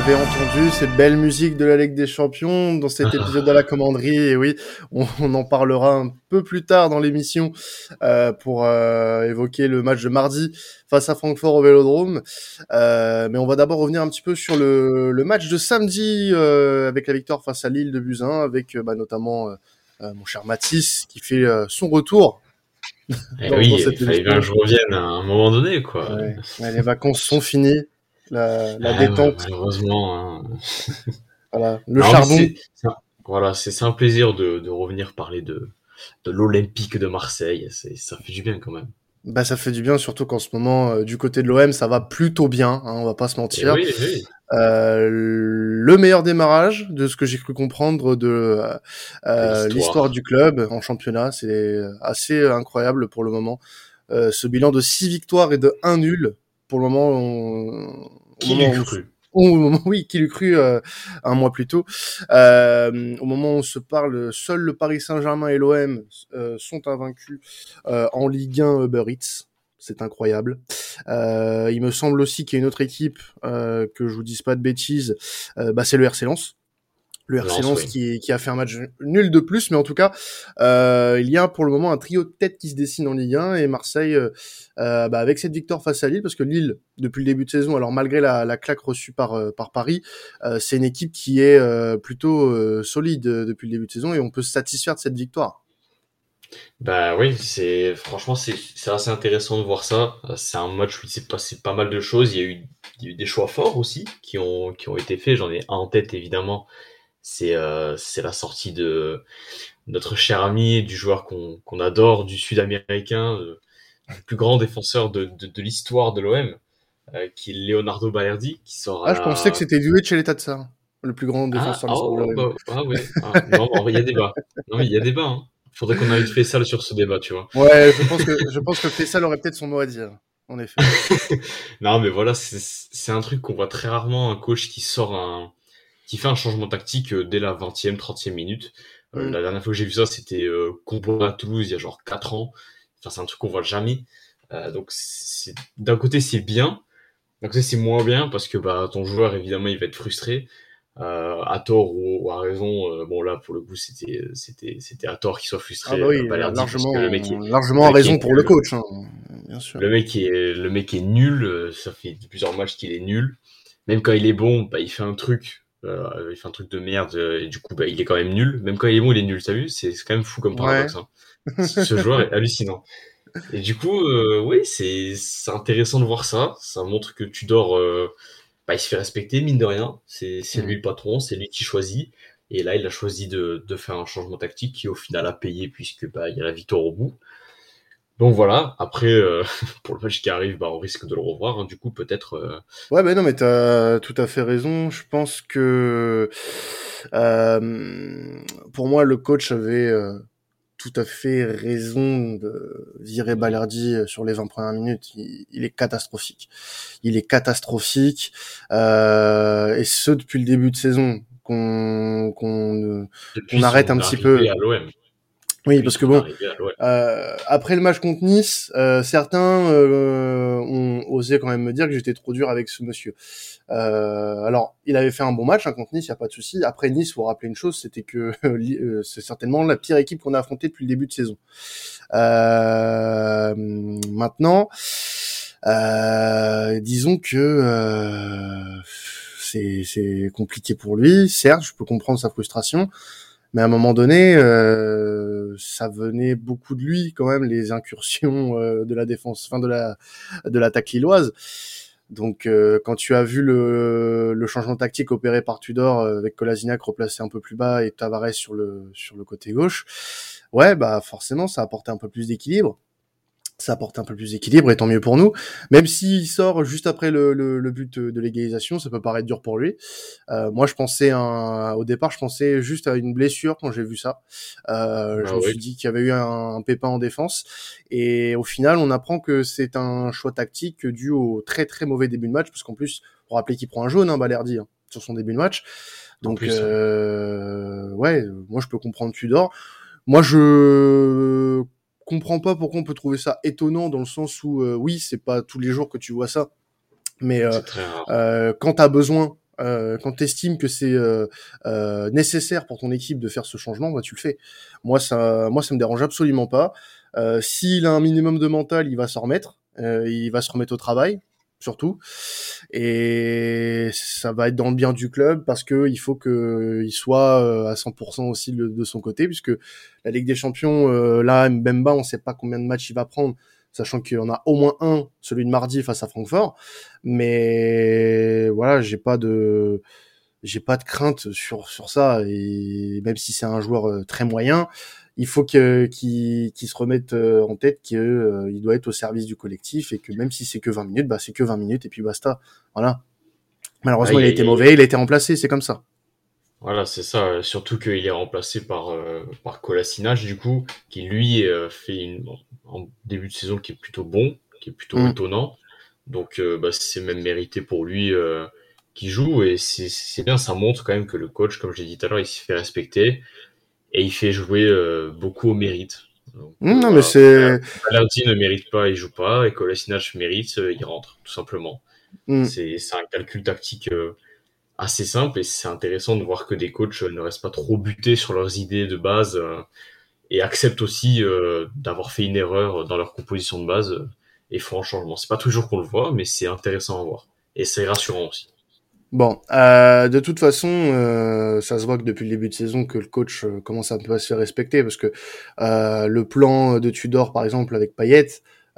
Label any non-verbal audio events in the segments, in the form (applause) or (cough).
vous l'avez entendu, cette belle musique de la Ligue des Champions dans cet épisode de la commanderie. Et oui, on, en parlera un peu plus tard dans l'émission euh, pour euh, évoquer le match de mardi face à Francfort au Vélodrome. Euh, mais on va d'abord revenir un petit peu sur le, le match de samedi euh, avec la victoire face à Lille de Buzyn, avec bah, notamment mon cher Mathis qui fait son retour eh oui, il fallait bien que je revienne à un moment donné, quoi. Ouais. les vacances sont finies la, la ah, détente. malheureusement. Hein. voilà, le charbon. voilà, c'est un plaisir de, de, revenir parler de, de l'Olympique de Marseille. Ça fait du bien quand même. Bah ça fait du bien, surtout qu'en ce moment, euh, du côté de l'OM, ça va plutôt bien, hein, on va pas se mentir. Eh oui, oui. Euh, le meilleur démarrage de ce que j'ai cru comprendre de euh, l'histoire du club en championnat, c'est assez incroyable pour le moment. Ce bilan de 6 victoires et de 1 nul, pour le moment, on, qui l'eût cru au moment, oui, qui l'eût cru euh, un mois plus tôt. Euh, au moment où on se parle, seul le Paris Saint-Germain et l'OM euh, sont invaincus euh, en Ligue 1 Uber Eats. C'est incroyable. il me semble aussi qu'il y a une autre équipe, que je vous dise pas de bêtises, bah, c'est le RC Lens le RC Lens qui, qui, a fait un match nul de plus, mais en tout cas, euh, il y a pour le moment un trio de tête qui se dessine en Ligue 1 et Marseille, euh, euh, bah, avec cette victoire face à Lille, parce que Lille, depuis le début de saison, alors malgré la, la claque reçue par, par Paris, euh, c'est une équipe qui est plutôt solide depuis le début de saison et on peut se satisfaire de cette victoire. Bah oui, c'est franchement c'est assez intéressant de voir ça. C'est un match où il s'est passé pas mal de choses. Il y a eu, il y a eu des choix forts aussi qui ont qui ont été faits. J'en ai un en tête évidemment c'est euh, c'est la sortie de notre cher ami, du joueur qu'on adore, du Sud-Américain, euh, le plus grand défenseur de, l'histoire de l'OM, euh, qui est Leonardo Balerdi, qui sort. Ah, je pensais que c'était Duet chez l'état de ça, le plus grand défenseur ah, de l'OM. Oh, bah, ah ouais. Ah, non, il y a débat. Non, il y a débat. Hein. Faudrait qu'on invite Fessal sur ce débat, tu vois. Ouais, je pense que je pense que Fessal aurait peut-être son mot à dire. En effet. (laughs) non, mais voilà, c'est un truc qu'on voit très rarement un coach qui sort un, qui fait un changement tactique euh, dès la 20e, 30e minute. Euh, mm. La dernière fois que j'ai vu ça, c'était euh, à Toulouse il y a genre 4 ans. Enfin, c'est un truc qu'on voit jamais. Euh, donc, d'un côté, c'est bien. D'un côté, c'est moins bien parce que bah, ton joueur, évidemment, il va être frustré. Euh, à tort ou, à raison. bon, là, pour le coup, c'était, c'était, c'était à tort qu'il soit frustré. Ah bah oui, largement, le mec largement à raison pour le coach, hein, bien sûr. Le mec est, le mec est nul. Ça fait plusieurs matchs qu'il est nul. Même quand il est bon, bah, il fait un truc euh, il fait un truc de merde et du coup bah, il est quand même nul. Même quand il est bon, il est nul. T'as vu? C'est quand même fou comme paradoxe. Hein. Ce joueur est hallucinant. Et du coup, euh, oui, c'est intéressant de voir ça. Ça montre que Tudor, euh, bah, il se fait respecter, mine de rien. C'est mm. lui le patron, c'est lui qui choisit. Et là, il a choisi de, de, faire un changement tactique qui, au final, a payé puisque bah, il y a la victoire au bout. Donc voilà, après, euh, (laughs) pour le match qui arrive, bah, on risque de le revoir, hein, du coup, peut-être... Euh... Ouais, mais non, mais t'as tout à fait raison. Je pense que, euh, pour moi, le coach avait euh, tout à fait raison de virer Ballardi sur les 20 premières minutes. Il, est catastrophique. Il est catastrophique, euh, et ce, depuis le début de saison, qu'on qu'on arrête un petit peu... À oui, parce que bon, euh, après le match contre Nice, euh, certains euh, ont osé quand même me dire que j'étais trop dur avec ce monsieur. Euh, alors, il avait fait un bon match hein, contre Nice, il y a pas de souci. Après Nice, faut rappeler une chose, c'était que (laughs) euh, c'est certainement la pire équipe qu'on a affrontée depuis le début de saison. Euh, maintenant, disons que c'est compliqué pour lui. Certes, je peux comprendre sa frustration mais à un moment donné, euh, ça venait beaucoup de lui quand même les incursions euh, de la défense, enfin de la de l'attaque lilloise. Donc euh, quand tu as vu le, le, changement tactique opéré par Tudor avec Kolasinac replacé un peu plus bas et Tavares sur le sur le côté gauche, ouais bah forcément ça a apporté un peu plus d'équilibre ça apporte un peu plus d'équilibre et tant mieux pour nous. Même s'il sort juste après le, le, but de l'égalisation, ça peut paraître dur pour lui. Euh, moi, je pensais un, au départ, je pensais juste à une blessure quand j'ai vu ça. Euh, je ah me suis dit qu'il y avait eu un, pépin en défense et au final, on apprend que c'est un choix tactique dû au très très mauvais début de match, parce qu'en plus, pour rappeler qu'il prend un jaune, hein, Balerdi, hein, sur son début de match. Donc, euh, ouais, moi je peux comprendre Tudor. Moi, je comprends pas pourquoi on peut trouver ça étonnant dans le sens où euh, oui, c'est pas tous les jours que tu vois ça, mais euh, euh, quand t'as besoin euh, quand tu estimes que c'est euh, euh, nécessaire pour ton équipe de faire ce changement, bah tu le fais. Moi ça, moi ça me dérange absolument pas. Euh, S'il a un minimum de mental, il va s'en remettre, euh, il va se remettre au travail surtout, et ça va être dans le bien du club parce que il faut que il soit euh, à 100% aussi de, son côté, puisque la Ligue des Champions, euh, là Mbemba, on sait pas combien de matchs il va prendre sachant qu'il y en a au moins un, celui de mardi face à Francfort. Mais voilà, j'ai pas de j'ai pas de crainte sur sur ça et même si c'est un joueur euh, très moyen, il faut que qu'il se remette euh, en tête qu'il euh, doit être au service du collectif et que même si c'est que 20 minutes, bah c'est que 20 minutes et puis basta. Voilà. Malheureusement, ah, il, a été mauvais, il a été remplacé, c'est comme ça. Voilà, c'est ça. Surtout qu'il est remplacé par euh, par du coup, qui lui fait une en début de saison qui est plutôt bon, qui est plutôt mm. étonnant. Donc euh, bah, c'est même mérité pour lui euh, qui joue et c'est bien, ça montre quand même que le coach, comme j'ai dit tout à l'heure, il s'y fait respecter et il fait jouer euh, beaucoup au mérite. Donc, mm, non mais c'est. Ne mérite pas, il joue pas et Kolasinac mérite, il rentre tout simplement. Mm. C'est un calcul tactique assez simple et c'est intéressant de voir que des coachs ne restent pas trop butés sur leurs idées de base et acceptent aussi euh, d'avoir fait une erreur dans leur composition de base euh, et font un changement. C'est pas toujours qu'on le voit, mais c'est intéressant à voir et c'est rassurant aussi. Bon, euh, de toute façon, euh, ça se voit que depuis le début de saison que le coach euh, commence un peu à se faire respecter parce que euh, le plan de Tudor, par exemple, avec Payet,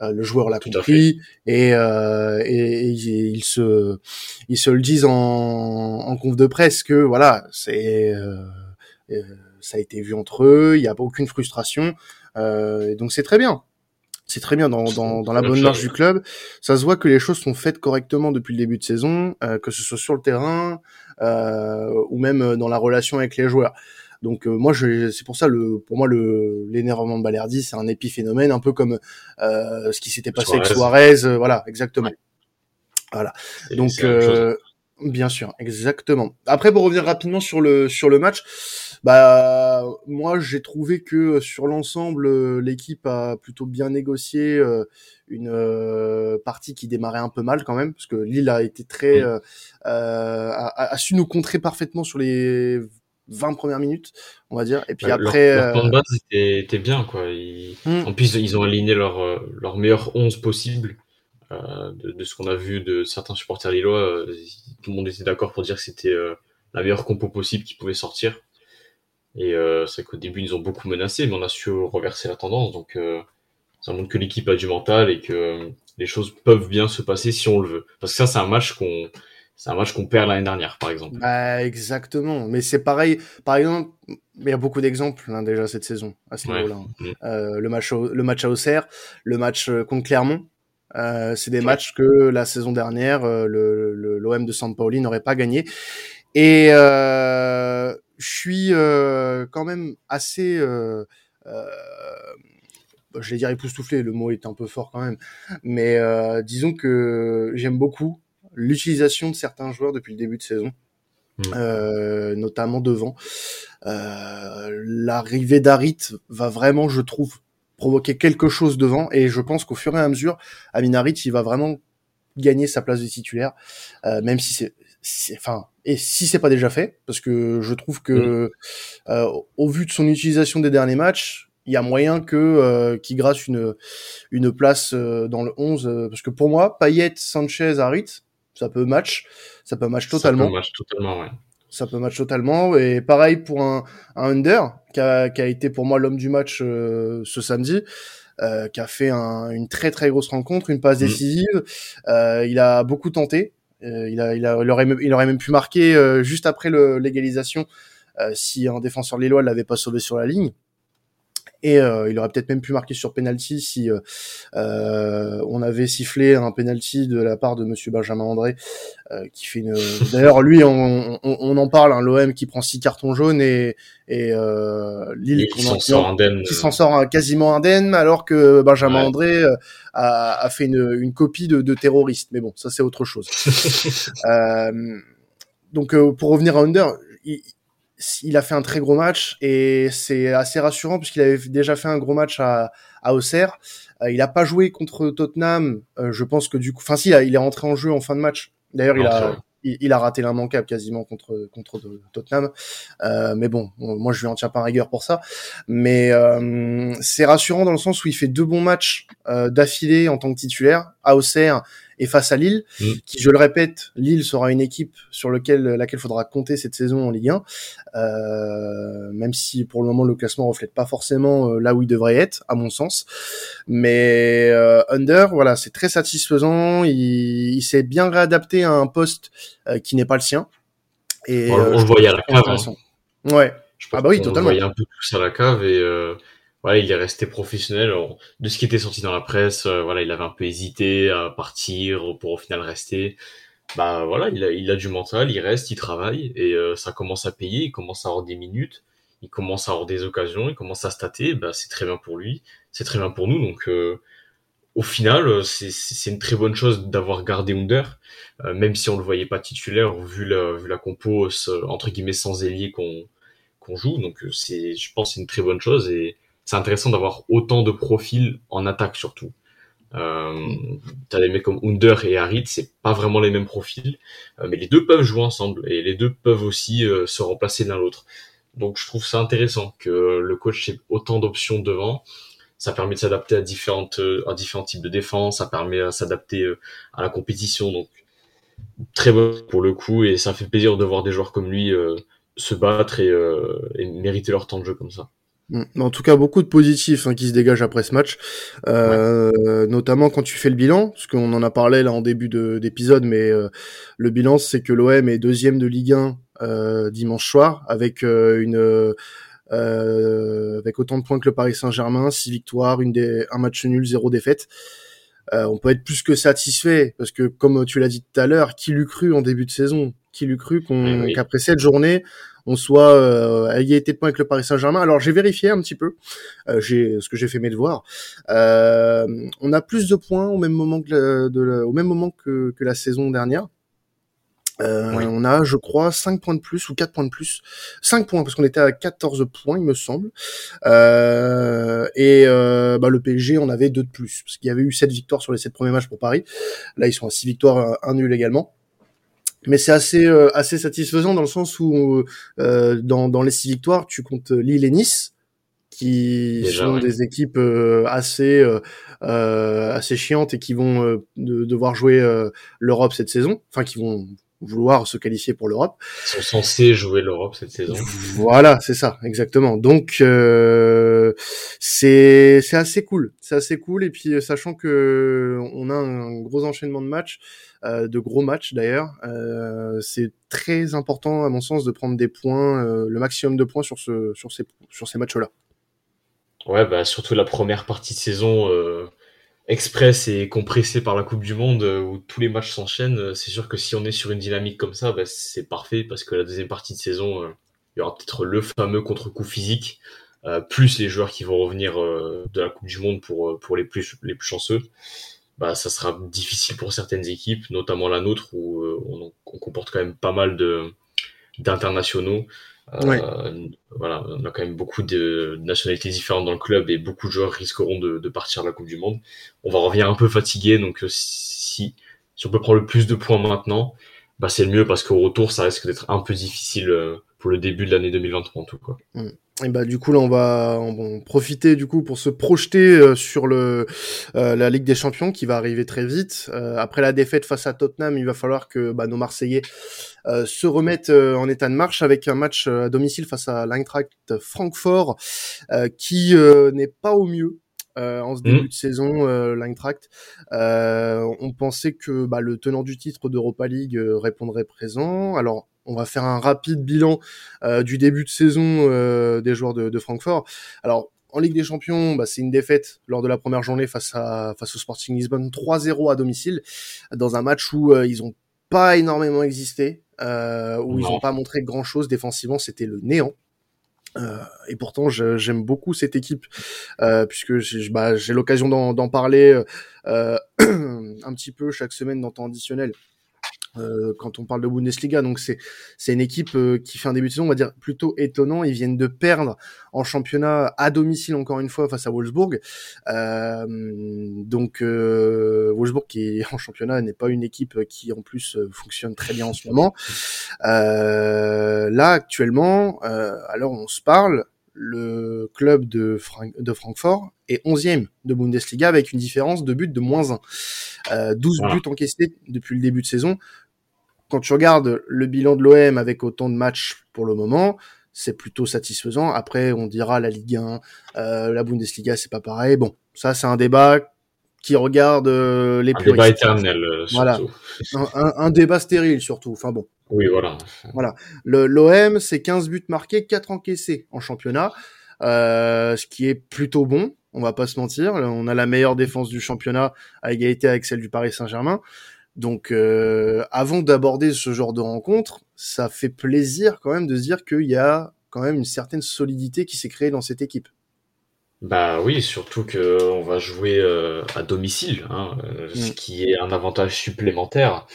le joueur l'a compris et, et, et ils, se ils se le disent en, en conf de presse que voilà, c'est ça a été vu entre eux, il n'y a aucune frustration, euh, donc c'est très bien. C'est très bien dans, dans, dans la bonne marche du club. Ça se voit que les choses sont faites correctement depuis le début de saison, euh, que ce soit sur le terrain euh, ou même dans la relation avec les joueurs. Donc euh, moi, c'est pour ça le, pour moi le l'énervement de Balerdi, c'est un épiphénomène, un peu comme euh, ce qui s'était passé avec Suarez. Euh, voilà, exactement. Voilà. Donc bien sûr, exactement. Après, pour revenir rapidement sur le sur le match, bah moi j'ai trouvé que sur l'ensemble euh, l'équipe a plutôt bien négocié euh, une euh, partie qui démarrait un peu mal quand même parce que Lille a été très a, a, su nous contrer parfaitement sur les 20 premières minutes, on va dire. Et puis après, leur, leur de base était, était bien quoi. Ils... Hmm. En plus, ils ont aligné leur leur meilleur 11 possible. De, de, ce qu'on a vu de certains supporters lillois, tout le monde était d'accord pour dire que c'était la meilleure compo possible qui pouvait sortir. Et euh, c'est qu'au début, ils ont beaucoup menacé, mais on a su reverser la tendance. Donc, euh, ça montre que l'équipe a du mental et que euh, les choses peuvent bien se passer si on le veut. Parce que ça, c'est un match qu'on c'est un match qu'on perd l'année dernière, par exemple. Bah, exactement. Mais c'est pareil. Par exemple, il y a beaucoup d'exemples hein, déjà cette saison à ce niveau-là. Mm. Euh, le match, le match à Auxerre, le match euh, contre Clermont. Euh, c'est des ouais. matchs que la saison dernière, euh, le l'OM de San Pauli n'aurait pas gagné. Et euh, je suis euh, quand même assez, euh, euh, je vais dire époustouflé, le mot est un peu fort quand même, mais euh, disons que j'aime beaucoup l'utilisation de certains joueurs depuis le début de saison. Mmh. Euh, notamment devant. Euh, L'arrivée d'Arit va vraiment, je trouve, provoquer quelque chose devant, et je pense qu'au fur et à mesure, Amin Harit, il va vraiment gagner sa place de titulaire, euh, même si c'est enfin et si c'est pas déjà fait parce que je trouve que mmh. euh, au vu de son utilisation des derniers matchs il y a moyen que euh, qu'il grasse une une place euh, dans le 11 euh, parce que pour moi Payet Sanchez Harit ça peut match ça peut match totalement ça peut match totalement ouais ça peut match totalement et pareil pour un, un under qui a, qui a été pour moi l'homme du match euh, ce samedi euh, qui a fait un, une très très grosse rencontre, une passe mmh. décisive. Euh, il a beaucoup tenté. Euh, il, a, il, a, il, aurait même, il aurait même pu marquer euh, juste après l'égalisation euh, si un défenseur lillois l'avait pas sauvé sur la ligne et euh, il aurait peut-être même pu marquer sur penalty si euh, euh, on avait sifflé un penalty de la part de Monsieur Benjamin André euh, qui fait une. (laughs) D'ailleurs, lui, on, on, on, en parle, hein, l'OM qui prend six cartons jaunes et, et Lille qui s'en sort indemne, qui s'en sort quasiment indemne, alors que Benjamin ouais. André a, a, fait une, une copie de, de, terroriste. Mais bon, ça c'est autre chose. (laughs) donc pour revenir à Under. Il, il a fait un très gros match et c'est assez rassurant puisqu'il avait déjà fait un gros match à, à Auxerre. Euh, il a pas joué contre Tottenham. Euh, je pense que du coup, enfin si, il est rentré en jeu en fin de match. D'ailleurs, il a, il, a raté l'immanquable quasiment contre contre Tottenham. Euh, mais bon, moi je lui en tiens pas rigueur pour ça. Mais euh, c'est rassurant dans le sens où il fait deux bons matchs euh, d'affilée en tant que titulaire à Auxerre et face à Lille, mm. qui, je le répète, Lille sera une équipe sur lequel, laquelle faudra compter cette saison en Ligue 1, euh, même si pour le moment le classement reflète pas forcément euh, là où il devrait être, à mon sens. Mais euh, Under, voilà, c'est très satisfaisant. Il, il s'est bien réadapté à un poste euh, qui n'est pas le sien. Et, on, le voyait à la cave. Hein. Ouais. ah bah oui, totalement. On voyait un peu plus à la cave et voilà, il est resté professionnel. de ce qui était sorti dans la presse, euh, voilà, il avait un peu hésité à partir pour au final rester. Bah voilà, il a, il a du mental, il reste, il travaille et euh, ça commence à payer. Il commence à avoir des minutes, il commence à avoir des occasions, il commence à stater. Bah c'est très bien pour lui, c'est très bien pour nous. Donc euh, au final, c'est une très bonne chose d'avoir gardé Under, même si on le voyait pas titulaire vu la, vu la compo entre guillemets sans ailier qu'on qu'on joue. Donc c'est, je pense, c'est une très bonne chose et c'est intéressant d'avoir autant de profils en attaque surtout. Euh, t'as des mecs comme Under et Harit, c'est pas vraiment les mêmes profils, euh, mais les deux peuvent jouer ensemble et les deux peuvent aussi euh, se remplacer l'un l'autre. Donc je trouve ça intéressant que le coach ait autant d'options devant. Ça permet de s'adapter à différentes à différents types de défense, ça permet à s'adapter à la compétition. Donc très bon pour le coup et ça fait plaisir de voir des joueurs comme lui se battre et, et mériter leur temps de jeu comme ça. Mm. En tout cas, beaucoup de positifs hein, qui se dégagent après ce match, euh, notamment quand tu fais le bilan, parce qu'on en a parlé là en début d'épisode, mais euh, le bilan c'est que l'OM est deuxième de Ligue 1 euh, dimanche soir avec une avec autant de points que le Paris Saint-Germain, six victoires, une des, un match nul, zéro défaite. on peut être plus que satisfait parce que comme tu l'as dit tout à l'heure, qui l'eût cru en début de saison, qui l'eut cru eh qu'après cette journée on soit euh, à égalité de points avec le Paris Saint-Germain. Alors j'ai vérifié un petit peu, euh, j'ai ce que j'ai fait mes devoirs. Euh, on a plus de points au même moment que de au même moment que, que la saison dernière. Euh, On a, je crois, 5 points de plus ou 4 points de plus. 5 points, parce qu'on était à 14 points, il me semble. Euh, et euh, bah, le PSG, on avait 2 de plus, parce qu'il y avait eu 7 victoires sur les 7 premiers matchs pour Paris. Là, ils sont à 6 victoires, 1 nul également mais c'est assez euh, assez satisfaisant dans le sens où euh, dans, dans les six victoires, tu comptes Lille et Nice, qui sont des équipes euh, assez euh, assez chiantes et qui vont devoir jouer l'Europe cette saison, enfin qui vont vouloir se qualifier pour l'Europe. Ils sont censés jouer l'Europe cette saison. Voilà, c'est ça, exactement. Donc euh, c'est c'est assez cool, c'est assez cool. Et puis sachant que on a un gros enchaînement de matchs, euh, de gros matchs d'ailleurs. Euh, c'est très important à mon sens de prendre des points, euh, le maximum de points sur ce sur ces sur ces matchs-là. Ouais, bah surtout la première partie de saison express et compressée par la Coupe du Monde où tous les matchs s'enchaînent. C'est sûr que si on est sur une dynamique comme ça, bah, c'est parfait parce que la deuxième partie de saison, il y aura peut-être le fameux contre-coup physique. plus les joueurs qui vont revenir de la Coupe du Monde pour, les, plus, chanceux bah, ça sera difficile pour certaines équipes, notamment la nôtre où euh, on, comporte quand même pas mal d'internationaux. Euh, voilà, on a quand même beaucoup de nationalités différentes dans le club et beaucoup de joueurs risqueront de, de partir à la Coupe du Monde. On va revenir un peu fatigué, donc euh, si, si on peut prendre le plus de points maintenant, bah c'est le mieux parce qu'au retour, ça risque d'être un peu difficile euh, pour le début de l'année 2023 en tout cas. Mm. Et bah du coup là on va, on profiter du coup pour se projeter euh, sur le euh, la Ligue des Champions qui va arriver très vite. Euh, après la défaite face à Tottenham, il va falloir que bah, nos Marseillais se remettent en état de marche avec un match à domicile face à l'Eintracht Francfort qui n'est pas au mieux. en ce début mm. de saison, l'Eintracht. on pensait que bah, le tenant du titre d'Europa League répondrait présent. Alors on va faire un rapide bilan euh, du début de saison euh, des joueurs de, Francfort. Alors, en Ligue des Champions, bah, c'est une défaite lors de la première journée face à face au Sporting Lisbonne, 3-0 à domicile, dans un match où euh, ils ont pas énormément existé, où ils n'ont pas montré grand chose défensivement, c'était le néant. et pourtant, j'aime beaucoup cette équipe puisque bah, j'ai l'occasion d'en parler (clears throat) un petit peu chaque semaine dans temps additionnel Euh, quand on parle de Bundesliga. Donc c'est c'est une équipe euh, qui fait un début de saison, on va dire plutôt étonnant. Ils viennent de perdre en championnat à domicile encore une fois face à Wolfsburg. Euh, donc euh, Wolfsburg qui est en championnat n'est pas une équipe qui en plus fonctionne très bien en ce moment. là actuellement, alors on se parle, le club de, de Francfort est 11e de Bundesliga avec une différence de but de moins 1. Euh, 12 buts encaissés depuis le début de saison. Quand tu regardes le bilan de l'OM avec autant de matchs pour le moment, c'est plutôt satisfaisant. Après, on dira la Ligue 1, euh, la Bundesliga, c'est pas pareil. Bon, ça c'est un débat qui regarde euh, les un débat éternel. Euh, voilà, un, un, débat stérile surtout. Enfin bon. Oui, voilà. Voilà. L'OM, c'est 15 buts marqués, 4 encaissés en championnat, euh, ce qui est plutôt bon. On va pas se mentir. On a la meilleure défense du championnat à égalité avec celle du Paris Saint-Germain. Donc, euh, avant d'aborder ce genre de rencontre, ça fait plaisir quand même de se dire qu'il y a quand même une certaine solidité qui s'est créée dans cette équipe. Bah oui, surtout que on va jouer euh, à domicile, hein, euh, ce mm. qui est un avantage supplémentaire.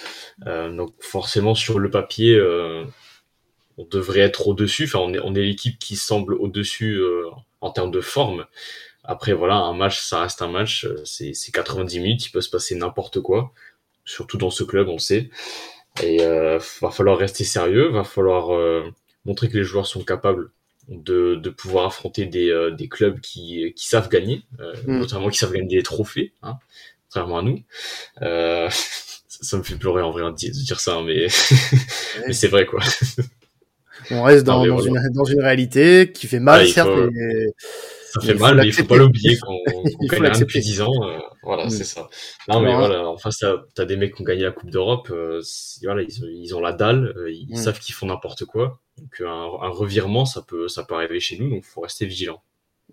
Euh, donc forcément sur le papier, on devrait être au-dessus. Enfin, on est, on est l'équipe qui semble au-dessus en termes de forme. Après voilà, un match, ça reste un match. C'est 90 minutes, il peut se passer n'importe quoi. Surtout dans ce club, on le sait. Et va falloir rester sérieux, va falloir montrer que les joueurs sont capables de, de pouvoir affronter des, euh, des clubs qui, qui savent gagner, euh, mm. notamment qui savent gagner des trophées, hein, contrairement à nous. Euh, (laughs) ça, me fait pleurer en vrai de dire ça, mais, (laughs) mais c'est vrai quoi. On reste dans, dans, une, dans, une, réalité qui fait mal, certes, ça fait mal, mais il faut pas l'oublier qu'on qu gagne rien depuis 10 ans. Euh, voilà, mm. c'est ça. Non, mais voilà, en face, t'as as des mecs qui ont gagné la Coupe d'Europe. Euh, voilà, ils, ils, ont la dalle, euh, ils mm. savent qu'ils font n'importe quoi. Donc un, un, revirement, ça peut, ça peut arriver chez nous, donc faut rester vigilant.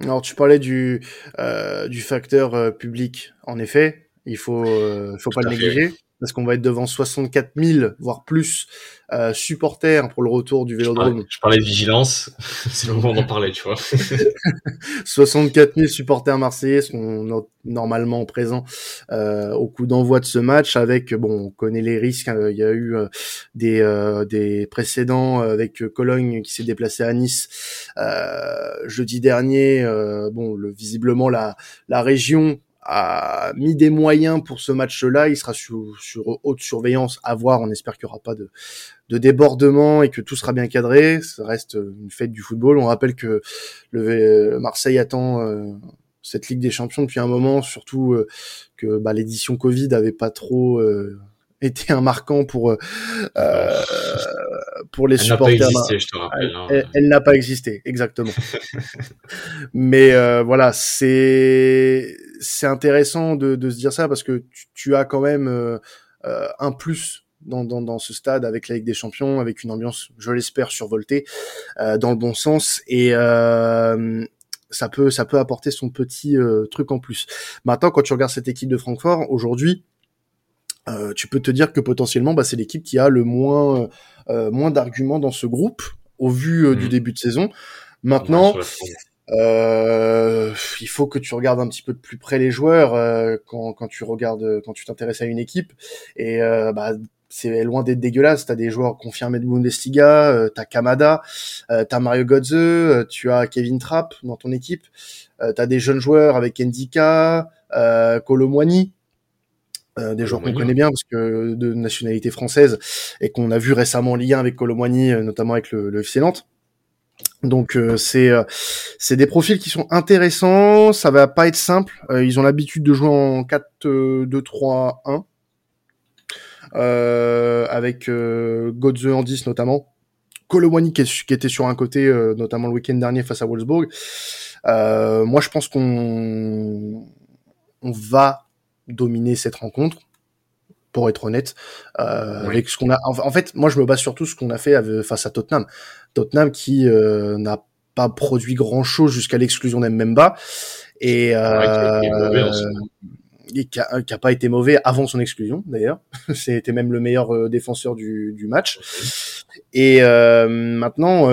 Alors tu parlais du, euh, du facteur public. En effet, il faut, faut pas le négliger parce qu'on va être devant 64 000, voire plus, euh, supporters pour le retour du Vélodrome. Je parlais, de vigilance, (laughs) c'est le moment d'en parler, tu vois. (laughs) 64 000 supporters marseillais sont normalement présents euh, au coup d'envoi de ce match, avec, bon, on connaît les risques, hein. il y a eu euh, des, euh, des précédents avec Cologne qui s'est déplacé à Nice jeudi dernier. bon, le, visiblement, la, la région a mis des moyens pour ce match-là. Il sera sur, haute surveillance à voir. On espère qu'il n'y aura pas de, de débordement et que tout sera bien cadré. Ça reste une fête du football. On rappelle que le Marseille attend euh, cette Ligue des Champions depuis un moment, surtout euh, que bah, l'édition Covid avait pas trop euh, été un marquant pour pour les supporters. Hein. Elle, n'a pas existé, exactement. (laughs) Mais voilà, c'est c'est intéressant de, de, se dire ça parce que tu, tu as quand même euh, euh, un plus dans, dans, dans, ce stade avec la Ligue des Champions, avec une ambiance, je l'espère, survoltée euh, dans le bon sens et ça peut ça peut apporter son petit truc en plus. Maintenant, quand tu regardes cette équipe de Francfort aujourd'hui, tu peux te dire que potentiellement, bah, c'est l'équipe qui a le moins moins d'arguments dans ce groupe au vu du mmh. début de saison. Maintenant, euh, il faut que tu regardes un petit peu de plus près les joueurs euh, quand, quand tu regardes, quand tu t'intéresses à une équipe. Et euh, bah, c'est loin d'être dégueulasse. T'as des joueurs confirmés de Bundesliga, euh, t'as Kamada, euh, t'as Mario Götze, euh, tu as Kevin Trapp dans ton équipe. Euh, t'as des jeunes joueurs avec Ndika, euh, Colomwani, euh, des joueurs qu'on connaît bien parce que de nationalité française et qu'on a vu récemment en Ligue 1 avec Colomwani, notamment avec le, le FC Nantes. Donc euh, c'est euh, c'est des profils qui sont intéressants, ça va pas être simple. Euh, ils ont l'habitude de jouer en 4 2 3 1 avec Godze en 10 notamment. Colomwani qui, qui, était sur un côté notamment le week-end dernier face à Wolfsburg. moi je pense qu'on on va dominer cette rencontre pour être honnête, euh, avec ce qu'on a. En, fait, moi, je me base surtout sur ce qu'on a fait face à Tottenham. Tottenham qui euh, n'a pas produit grand chose jusqu'à l'exclusion d'Mbemba et, euh, et qui, a, qui a, pas été mauvais avant son exclusion d'ailleurs. (laughs) C'était même le meilleur euh, défenseur du, du match. Et euh, maintenant,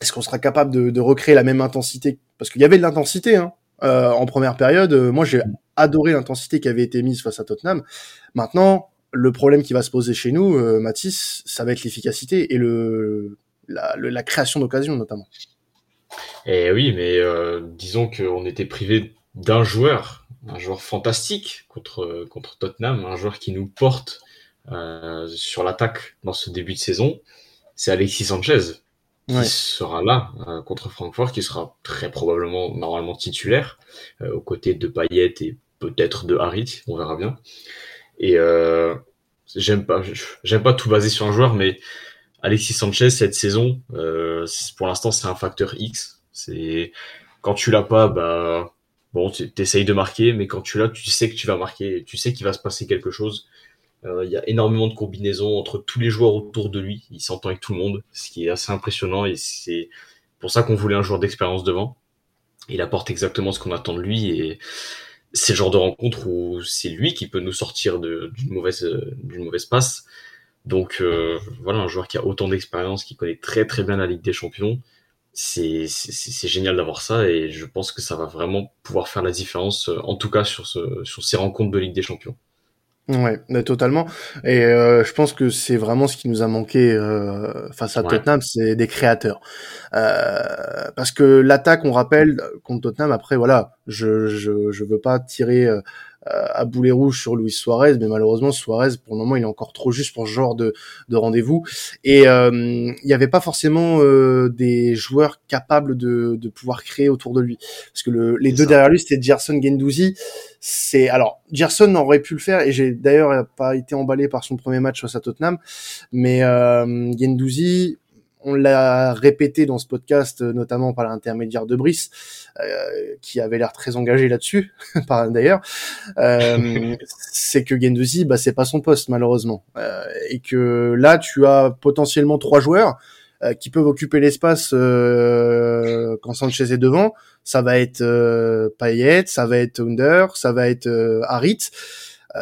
est-ce qu'on sera capable de, de, recréer la même intensité? Parce qu'il y avait de l'intensité hein, en première période. moi, j'ai adoré l'intensité qui avait été mise face à Tottenham. Maintenant, le problème qui va se poser chez nous, euh, Mathis, ça va être l'efficacité et le la, la création d'occasion notamment. Et oui, mais euh, disons qu'on était privé d'un joueur, un joueur fantastique contre contre Tottenham, un joueur qui nous porte euh, sur l'attaque dans ce début de saison, c'est Alexis Sanchez qui sera là euh, contre Francfort, qui sera très probablement normalement titulaire euh, aux côtés de Payet et peut-être de Harit, on verra bien. Et euh, j'aime pas, j'aime pas tout baser sur un joueur, mais Alexis Sanchez cette saison, euh, pour l'instant c'est un facteur X. C'est quand tu l'as pas, bah bon, tu essayes de marquer, mais quand tu l'as, tu sais que tu vas marquer, tu sais qu'il va se passer quelque chose. Euh, il y a énormément de combinaisons entre tous les joueurs autour de lui. Il s'entend avec tout le monde, ce qui est assez impressionnant et c'est pour ça qu'on voulait un joueur d'expérience devant. Il apporte exactement ce qu'on attend de lui et c'est le genre de rencontre où c'est lui qui peut nous sortir d'une mauvaise, d'une mauvaise passe. Donc euh, voilà, un joueur qui a autant d'expérience, qui connaît très très bien la Ligue des Champions. C'est génial d'avoir ça et je pense que ça va vraiment pouvoir faire la différence, en tout cas sur, ce, sur ces rencontres de Ligue des Champions. Ouais, totalement. Et euh, je pense que c'est vraiment ce qui nous a manqué euh, face à Tottenham, c'est des créateurs. Euh, parce que l'attaque, on rappelle, contre Tottenham, après, voilà, je je, je veux pas tirer euh, euh, à boulet rouge sur Luis Suarez, mais malheureusement Suarez pour le moment il est encore trop juste pour ce genre de, de rendez-vous. Et euh, il n'y avait pas forcément euh, des joueurs capables de, de pouvoir créer autour de lui, parce que le, les deux derrière lui c'était Gerson Gendouzi. C'est alors Gerson aurait pu le faire et j'ai d'ailleurs pas été emballé par son premier match face à Tottenham, mais euh, Gendouzi on l'a répété dans ce podcast, euh, notamment par l'intermédiaire de Brice, euh, qui avait l'air très engagé là-dessus, (laughs) par d'ailleurs, euh, c'est que Gendouzi, bah, c'est pas son poste malheureusement, et que là, tu as potentiellement trois joueurs qui peuvent occuper l'espace quand Sanchez est devant. Ça va être Payet, ça va être Under, ça va être Harit.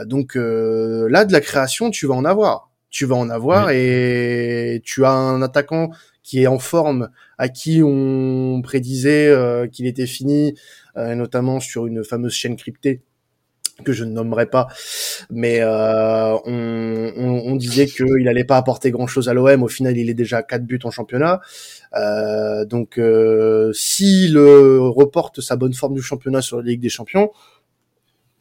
donc là, de la création, tu vas en avoir tu vas en avoir et tu as un attaquant qui est en forme, à qui on prédisait euh, qu'il était fini, euh, notamment sur une fameuse chaîne cryptée que je ne nommerai pas, mais euh, on, on, on, disait qu'il allait pas apporter grand chose à l'OM. Au final, il est déjà à 4 buts en championnat. donc, s'il reporte sa bonne forme du championnat sur la Ligue des Champions,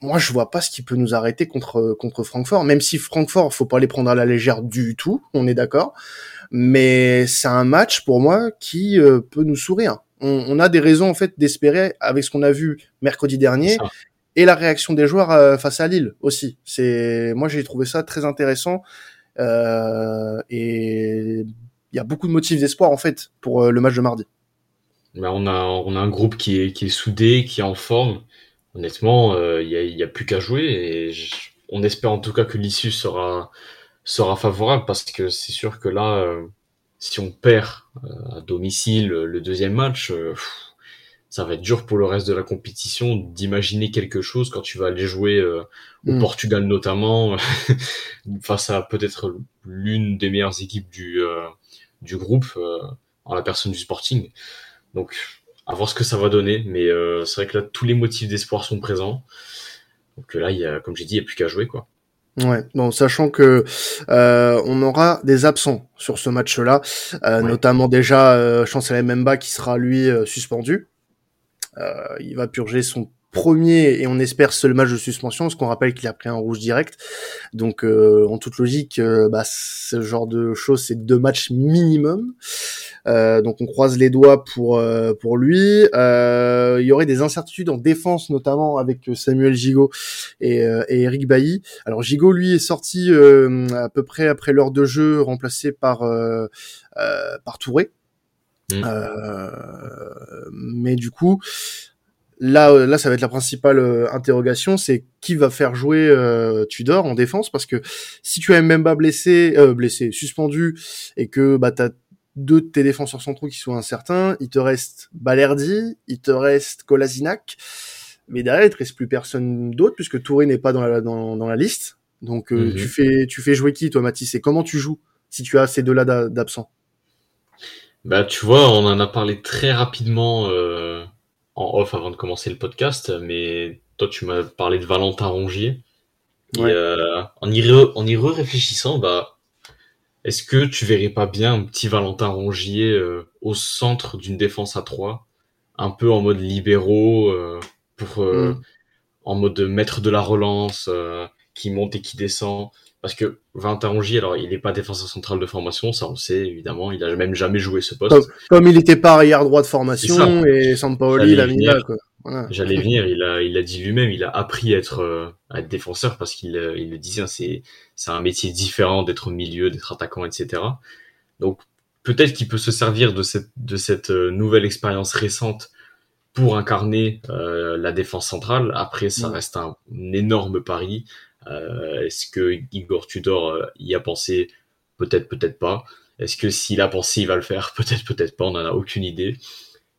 moi je vois pas ce qui peut nous arrêter contre contre Francfort. Même si Francfort faut pas les prendre à la légère du tout on est d'accord. Mais c'est un match pour moi qui euh, peut nous sourire. On, a des raisons en fait d'espérer avec ce qu'on a vu mercredi dernier et la réaction des joueurs euh, face à Lille aussi. C'est moi j'ai trouvé ça très intéressant. Euh, et il y a beaucoup de motifs d'espoir en fait pour le match de mardi. Ben, on a on a un groupe qui est qui est soudé qui est en forme honnêtement, il euh, n'y a, plus qu'à jouer et on espère en tout cas que l'issue sera, sera favorable parce que c'est sûr que là, euh, si on perd euh, à domicile le deuxième match, ça va être dur pour le reste de la compétition d'imaginer quelque chose quand tu vas aller jouer au mm. Portugal notamment (laughs) face à peut-être l'une des meilleures équipes du, du groupe en la personne du Sporting. Donc à voir ce que ça va donner. Mais euh, c'est vrai que là, tous les motifs d'espoir sont présents. Donc là, il y a, comme j'ai dit, il n'y a plus qu'à jouer, quoi. Ouais, bon, sachant que euh, on aura des absents sur ce match-là, euh, notamment déjà euh, Chancel Memba qui sera lui euh, suspendu. il va purger son premier et on espère seul match de suspension, parce qu'on rappelle qu'il a pris un rouge direct. Donc euh, en toute logique, euh, bah, ce genre de choses, c'est deux matchs minimum. Euh, donc on croise les doigts pour pour lui. il y aurait des incertitudes en défense, notamment avec Samuel Gigot et, et Eric Bailly. Alors Gigot, lui, est sorti à peu près après l'heure de jeu, remplacé par par Touré. Mmh. mais du coup, Là, euh, là, ça va être la principale euh, interrogation, c'est qui va faire jouer euh, Tudor en défense, parce que si tu as Mbemba blessé, euh, blessé, suspendu, et que bah t'as deux de tes défenseurs centraux qui sont incertains, il te reste Balerdi, il te reste Kolasinac, mais derrière il te reste plus personne d'autre puisque Touré n'est pas dans la dans, dans la liste. Donc mhm. tu fais tu fais jouer qui toi Mathis? Et comment tu joues si tu as ces deux-là d'absents? Bah tu vois, on en a parlé très rapidement. Euh en off avant de commencer le podcast, mais toi tu m'as parlé de Valentin Rongier. Et en y, re, en y réfléchissant, bah, est-ce que tu verrais pas bien un petit Valentin Rongier au centre d'une défense à 3 un peu en mode libéraux, pour, mm. en mode maître de la relance, qui monte et qui descend? Parce que Rongier, alors il n'est pas défenseur central de formation, ça on sait évidemment, il a même jamais joué ce poste. Comme, il n'était pas arrière droit de formation et Sampaoli il a mis là quoi. J'allais (laughs) venir, il a, il a dit lui-même, il a appris à être, euh, à être défenseur parce qu'il euh, il le disait, hein, c'est, c'est un métier différent d'être au milieu, d'être attaquant, etc. Donc peut-être qu'il peut se servir de cette, de cette euh, nouvelle expérience récente pour incarner la défense centrale. Après, ça reste un énorme pari. Euh, est-ce que Igor Tudor euh, y a pensé Peut-être, peut-être pas. Est-ce que s'il a pensé, il va le faire (laughs) Peut-être, peut-être pas. On n'en a aucune idée.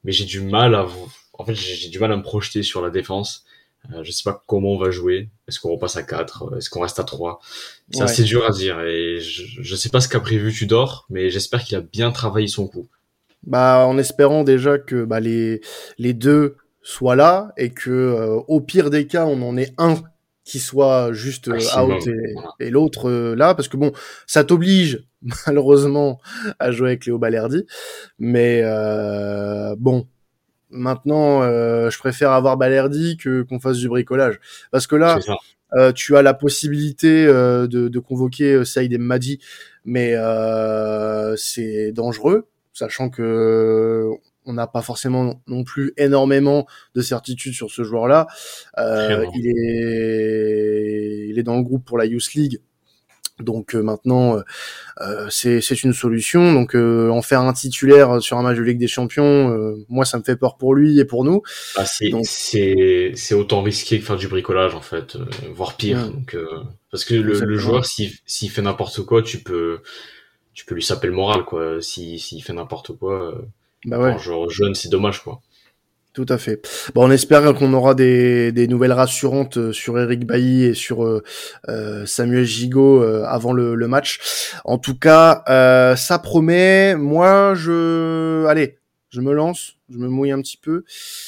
Mais j'ai du mal à, en fait, j'ai du mal à me projeter sur la défense. Euh, je sais pas comment on va jouer. Est-ce qu'on repasse à 4 Est-ce qu'on reste à 3 C'est assez dur à dire. Et je, je sais pas ce qu'a prévu Tudor, mais j'espère qu'il a bien travaillé son coup. Bah, en espérant déjà que bah, les, les deux soient là et que au pire des cas, on en ait un qui soit juste euh, out et, l'autre euh, là parce que bon ça t'oblige (laughs) malheureusement à jouer avec Léo Balerdi. Mais euh, bon maintenant euh, je préfère avoir Balerdi que qu'on fasse du bricolage. Parce que là tu as la possibilité de, de, convoquer Saïd et Madi mais c'est dangereux sachant que on n'a pas forcément non plus énormément de certitude sur ce joueur-là. Euh, il est, il est dans le groupe pour la Youth League. Donc euh, maintenant, euh, c'est une solution. Donc en faire un titulaire sur un match de Ligue des Champions, moi ça me fait peur pour lui et pour nous. Ah, c'est autant risqué que faire du bricolage en fait, voire pire. Donc, parce que le, le joueur, s'il fait n'importe quoi, tu peux tu peux lui saper le moral quoi. S'il fait n'importe quoi, bah ouais. genre jeune, c'est dommage, quoi. Tout à fait. Bon, on espère qu'on aura des, des, nouvelles rassurantes euh, sur Eric Bailly et sur euh, euh, Samuel Gigot avant le, le, match. En tout cas, ça promet. Moi, je, allez, je me lance, je me mouille un petit peu.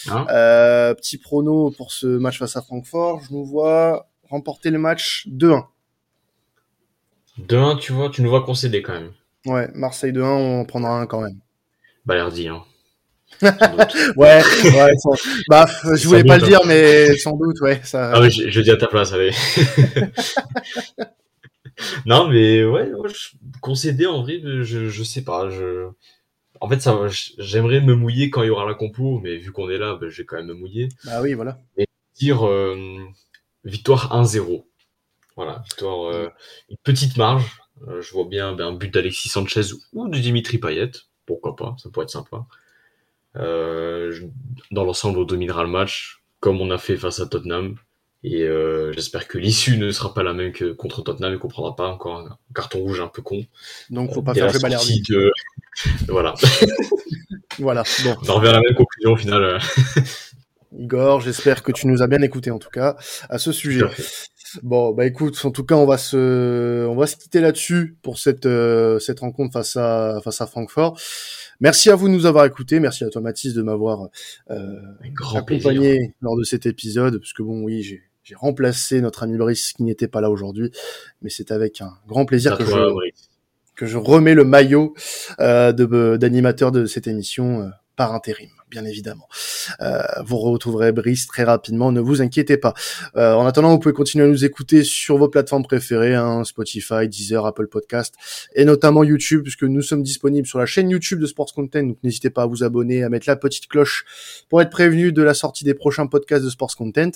Hein petit prono pour ce match face à Francfort. Je nous vois remporter le match 2-1. 2-1, tu vois, tu nous vois concéder quand même. Ouais, Marseille 2-1, on prendra un quand même. Balerdi, hein. (laughs) ouais, ouais bah, je voulais pas le dire, mais sans doute, ouais. Ça... Ah oui, je, je dis à ta place, allez. (laughs) non, mais ouais, concéder en vrai, je, je sais pas. Je... En fait, ça, j'aimerais me mouiller quand il y aura la compo, mais vu qu'on est là, ben, je vais quand même me mouiller. Bah oui, voilà. Et dire euh, victoire 1-0. Voilà, victoire, euh, une petite marge. Euh, je vois bien ben, un but d'Alexis Sanchez ou de Dimitri Payet pourquoi pas, ça pourrait être sympa. Euh, dans l'ensemble, on dominera le match, comme on a fait face à Tottenham. Et euh, j'espère que l'issue ne sera pas la même que contre Tottenham et qu'on prendra pas encore un carton rouge un peu con. Donc faut pas faire le Balerdi. De... (laughs) voilà. (laughs) voilà. Bon. On revient à la même conclusion au final. Igor, j'espère que tu nous as bien écouté en tout cas à ce sujet. Bon, bah écoute, en tout cas, on va se, on va se quitter là-dessus pour cette euh, cette rencontre face à face à Francfort. Merci à vous de nous avoir écoutés. Merci à toi, Mathis, de m'avoir euh, accompagné lors de cet épisode, parce que bon, oui, j'ai j'ai remplacé notre ami Brice qui n'était pas là aujourd'hui, mais c'est avec un grand plaisir que je que je remets le maillot euh, de d'animateur de cette émission euh, par intérim bien évidemment. Euh, vous retrouverez Brice très rapidement, ne vous inquiétez pas. Euh, en attendant, vous pouvez continuer à nous écouter sur vos plateformes préférées, hein, Spotify, Deezer, Apple Podcast, et notamment YouTube, puisque nous sommes disponibles sur la chaîne YouTube de Sports Content. Donc n'hésitez pas à vous abonner, à mettre la petite cloche pour être prévenu de la sortie des prochains podcasts de Sports Content.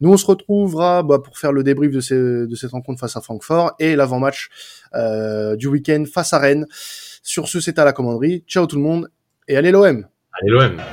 Nous, on se retrouvera bah, pour faire le débrief de, cette rencontre face à Francfort et l'avant-match euh, du week-end face à Rennes. Sur ce, c'est à la commanderie. Ciao tout le monde et allez l'OM Allez l'OM